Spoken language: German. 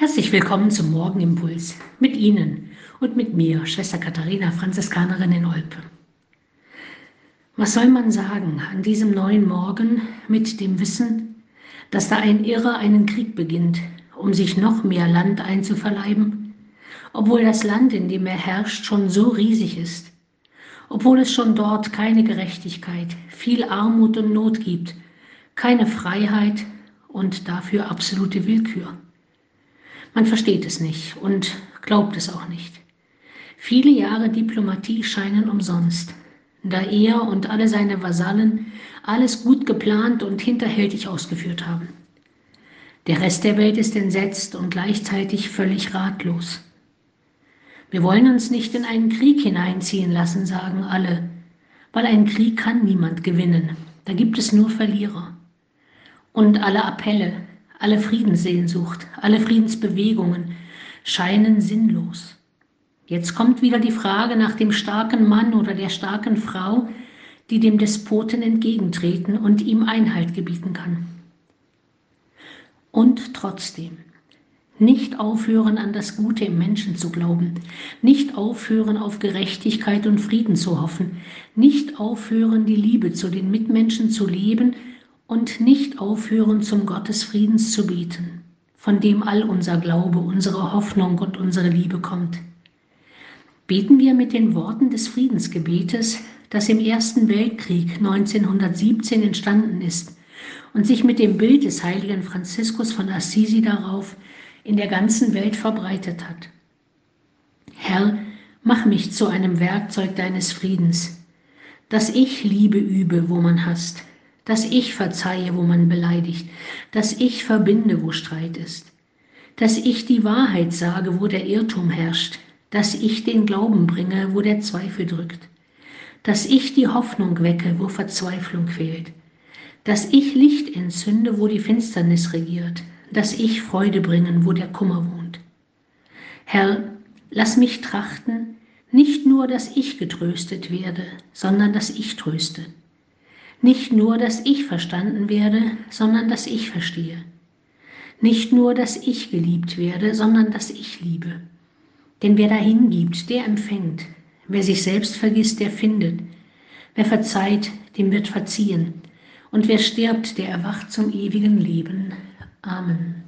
Herzlich willkommen zum Morgenimpuls mit Ihnen und mit mir, Schwester Katharina, Franziskanerin in Olpe. Was soll man sagen an diesem neuen Morgen mit dem Wissen, dass da ein Irrer einen Krieg beginnt, um sich noch mehr Land einzuverleiben, obwohl das Land, in dem er herrscht, schon so riesig ist, obwohl es schon dort keine Gerechtigkeit, viel Armut und Not gibt, keine Freiheit und dafür absolute Willkür. Man versteht es nicht und glaubt es auch nicht. Viele Jahre Diplomatie scheinen umsonst, da er und alle seine Vasallen alles gut geplant und hinterhältig ausgeführt haben. Der Rest der Welt ist entsetzt und gleichzeitig völlig ratlos. Wir wollen uns nicht in einen Krieg hineinziehen lassen, sagen alle, weil ein Krieg kann niemand gewinnen. Da gibt es nur Verlierer. Und alle Appelle, alle Friedenssehnsucht, alle Friedensbewegungen scheinen sinnlos. Jetzt kommt wieder die Frage nach dem starken Mann oder der starken Frau, die dem Despoten entgegentreten und ihm Einhalt gebieten kann. Und trotzdem, nicht aufhören an das Gute im Menschen zu glauben, nicht aufhören auf Gerechtigkeit und Frieden zu hoffen, nicht aufhören die Liebe zu den Mitmenschen zu leben und nicht aufhören, zum Gott des Friedens zu beten, von dem all unser Glaube, unsere Hoffnung und unsere Liebe kommt. Beten wir mit den Worten des Friedensgebetes, das im Ersten Weltkrieg 1917 entstanden ist und sich mit dem Bild des heiligen Franziskus von Assisi darauf in der ganzen Welt verbreitet hat. Herr, mach mich zu einem Werkzeug deines Friedens, dass ich Liebe übe, wo man hasst, dass ich verzeihe, wo man beleidigt, dass ich verbinde, wo Streit ist, dass ich die Wahrheit sage, wo der Irrtum herrscht, dass ich den Glauben bringe, wo der Zweifel drückt, dass ich die Hoffnung wecke, wo Verzweiflung quält, dass ich Licht entzünde, wo die Finsternis regiert, dass ich Freude bringen, wo der Kummer wohnt. Herr, lass mich trachten, nicht nur, dass ich getröstet werde, sondern dass ich tröste nicht nur, dass ich verstanden werde, sondern dass ich verstehe. Nicht nur, dass ich geliebt werde, sondern dass ich liebe. Denn wer dahin gibt, der empfängt. Wer sich selbst vergisst, der findet. Wer verzeiht, dem wird verziehen. Und wer stirbt, der erwacht zum ewigen Leben. Amen.